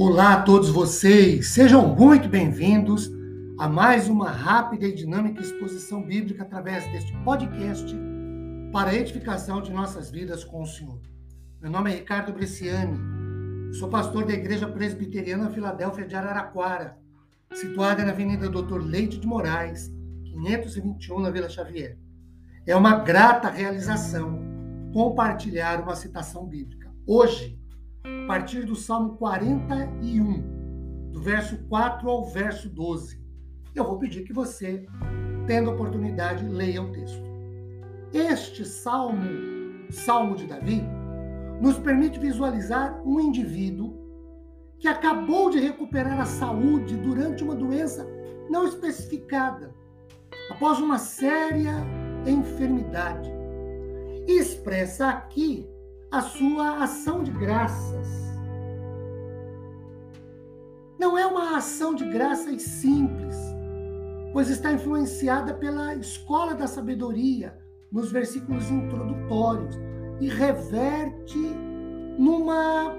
Olá a todos vocês, sejam muito bem-vindos a mais uma rápida e dinâmica exposição bíblica através deste podcast para a edificação de nossas vidas com o Senhor. Meu nome é Ricardo Bresciani, sou pastor da Igreja Presbiteriana Filadélfia de Araraquara, situada na Avenida Doutor Leite de Moraes, 521, na Vila Xavier. É uma grata realização compartilhar uma citação bíblica. Hoje, a partir do Salmo 41, do verso 4 ao verso 12. Eu vou pedir que você, tendo oportunidade, leia o texto. Este salmo, Salmo de Davi, nos permite visualizar um indivíduo que acabou de recuperar a saúde durante uma doença não especificada, após uma séria enfermidade. E expressa aqui a sua ação de graças. Não é uma ação de graças simples, pois está influenciada pela escola da sabedoria nos versículos introdutórios e reverte numa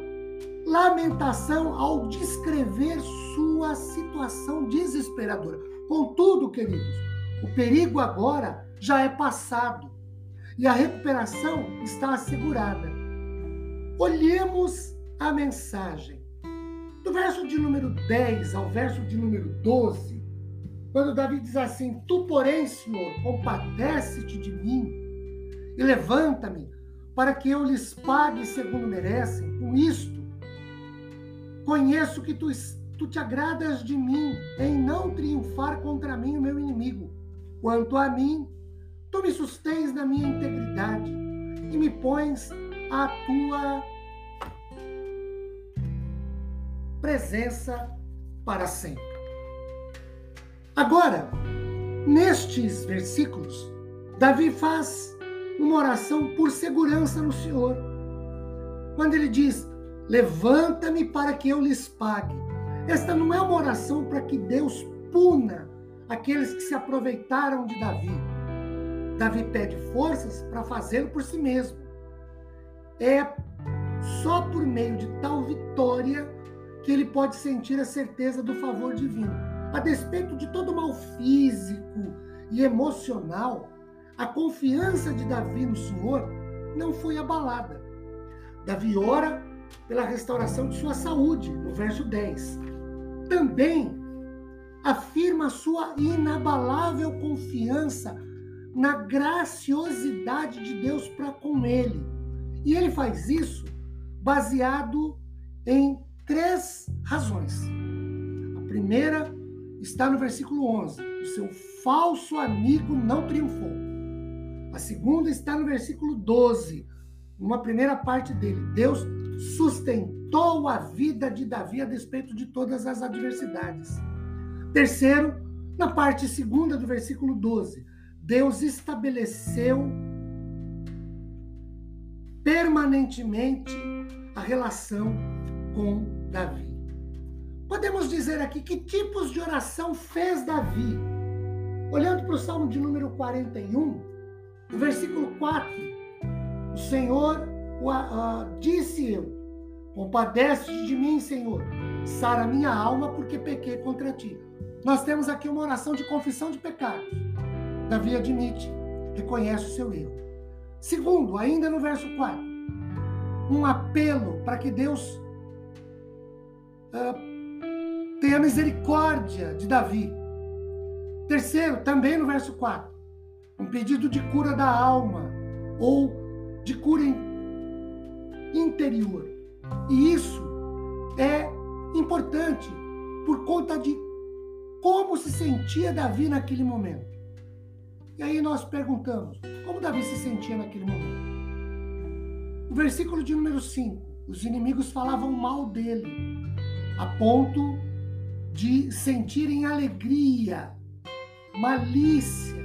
lamentação ao descrever sua situação desesperadora. Contudo, queridos, o perigo agora já é passado e a recuperação está assegurada. Olhemos a mensagem. Do verso de número 10 ao verso de número 12, quando Davi diz assim: Tu, porém, Senhor, compadece-te de mim e levanta-me para que eu lhes pague segundo merecem. Com isto, conheço que tu, tu te agradas de mim em não triunfar contra mim o meu inimigo. Quanto a mim, tu me sustens na minha integridade e me pões a tua presença para sempre. Agora, nestes versículos, Davi faz uma oração por segurança no Senhor. Quando ele diz: Levanta-me para que eu lhes pague. Esta não é uma oração para que Deus puna aqueles que se aproveitaram de Davi. Davi pede forças para fazê-lo por si mesmo. É só por meio de tal vitória que ele pode sentir a certeza do favor divino. A despeito de todo o mal físico e emocional, a confiança de Davi no Senhor não foi abalada. Davi ora pela restauração de sua saúde, no verso 10. Também afirma sua inabalável confiança na graciosidade de Deus para com ele. E ele faz isso baseado em três razões. A primeira está no versículo 11: o seu falso amigo não triunfou. A segunda está no versículo 12, uma primeira parte dele. Deus sustentou a vida de Davi a despeito de todas as adversidades. Terceiro, na parte segunda do versículo 12, Deus estabeleceu permanentemente a relação com Davi. Podemos dizer aqui que tipos de oração fez Davi. Olhando para o Salmo de número 41, no versículo 4, o Senhor uh, disse eu, compadece de mim, Senhor, sara minha alma porque pequei contra ti. Nós temos aqui uma oração de confissão de pecados. Davi admite, reconhece o seu erro. Segundo, ainda no verso 4, um apelo para que Deus uh, tenha misericórdia de Davi. Terceiro, também no verso 4, um pedido de cura da alma ou de cura interior. E isso é importante por conta de como se sentia Davi naquele momento. E aí nós perguntamos, como Davi se sentia naquele momento? No versículo de número 5, os inimigos falavam mal dele, a ponto de sentirem alegria, malícia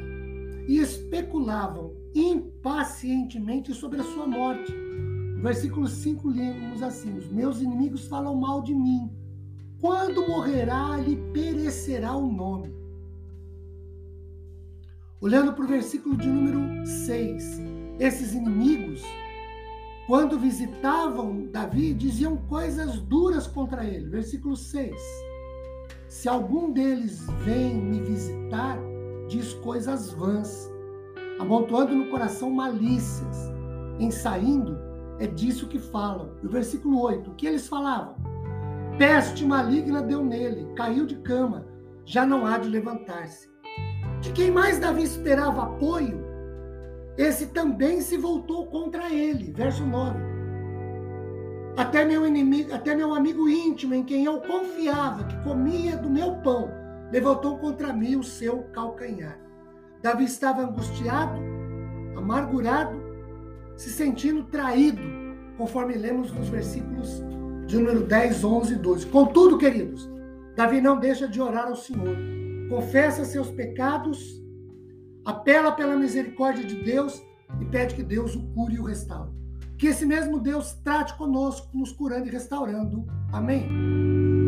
e especulavam impacientemente sobre a sua morte. No versículo 5 lemos assim: Os meus inimigos falam mal de mim. Quando morrerá, lhe perecerá o nome. Olhando para o versículo de número 6, esses inimigos quando visitavam Davi, diziam coisas duras contra ele. Versículo 6. Se algum deles vem me visitar, diz coisas vãs, amontoando no coração malícias, em saindo, é disso que falam. E o versículo 8, o que eles falavam? Peste maligna deu nele, caiu de cama, já não há de levantar-se. De quem mais Davi esperava apoio, esse também se voltou contra ele. Verso 9. Até meu inimigo, até meu amigo íntimo, em quem eu confiava, que comia do meu pão, levantou contra mim o seu calcanhar. Davi estava angustiado, amargurado, se sentindo traído, conforme lemos nos versículos de número 10, 11 e 12. Contudo, queridos, Davi não deixa de orar ao Senhor. Confessa seus pecados apela pela misericórdia de Deus e pede que Deus o cure e o restaure. Que esse mesmo Deus trate conosco, nos curando e restaurando. Amém?